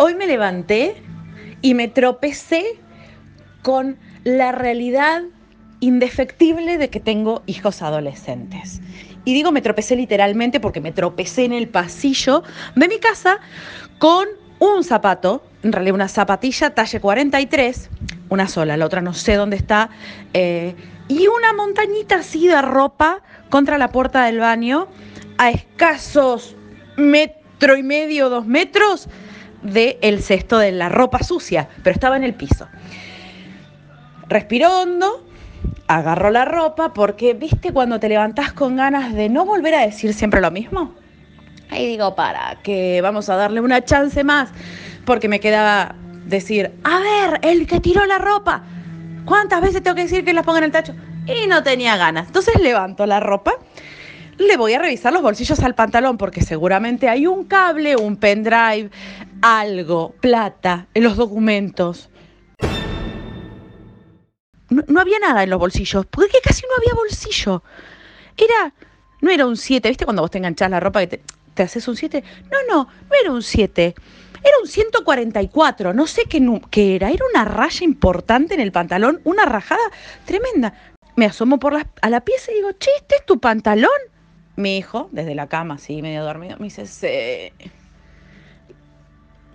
Hoy me levanté y me tropecé con la realidad indefectible de que tengo hijos adolescentes. Y digo me tropecé literalmente porque me tropecé en el pasillo de mi casa con un zapato, en realidad una zapatilla talle 43, una sola, la otra no sé dónde está, eh, y una montañita así de ropa contra la puerta del baño a escasos metro y medio, dos metros del el cesto de la ropa sucia, pero estaba en el piso. Respiró hondo, agarró la ropa porque, viste, cuando te levantás con ganas de no volver a decir siempre lo mismo. Ahí digo, para, que vamos a darle una chance más, porque me quedaba decir, a ver, el que tiró la ropa, ¿cuántas veces tengo que decir que la ponga en el tacho? Y no tenía ganas. Entonces levanto la ropa, le voy a revisar los bolsillos al pantalón, porque seguramente hay un cable, un pendrive, algo, plata, en los documentos. No, había nada en los bolsillos, porque casi no había bolsillo. Era, no era un 7, ¿viste? Cuando vos te enganchás la ropa que te, te haces un 7. No, no, no era un 7. Era un 144, no sé qué, era. Era una raya importante en el pantalón, una rajada tremenda. Me asomo por a la pieza y digo, che, ¿este es tu pantalón? Mi hijo, desde la cama, así, medio dormido, me dice.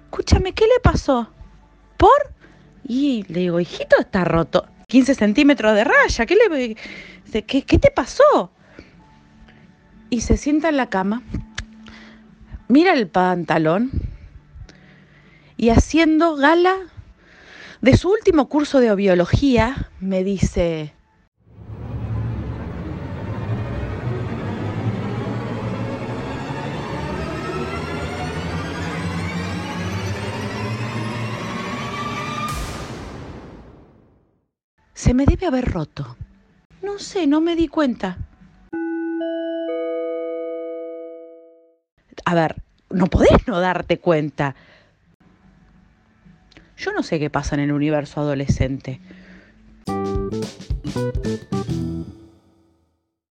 Escúchame, ¿qué le pasó? ¿Por? Y le digo, hijito, está roto. 15 centímetros de raya, ¿qué le... ¿Qué, qué te pasó? Y se sienta en la cama, mira el pantalón y haciendo gala de su último curso de biología, me dice, se me debe haber roto. No sé, no me di cuenta. A ver, no podés no darte cuenta. Yo no sé qué pasa en el universo adolescente.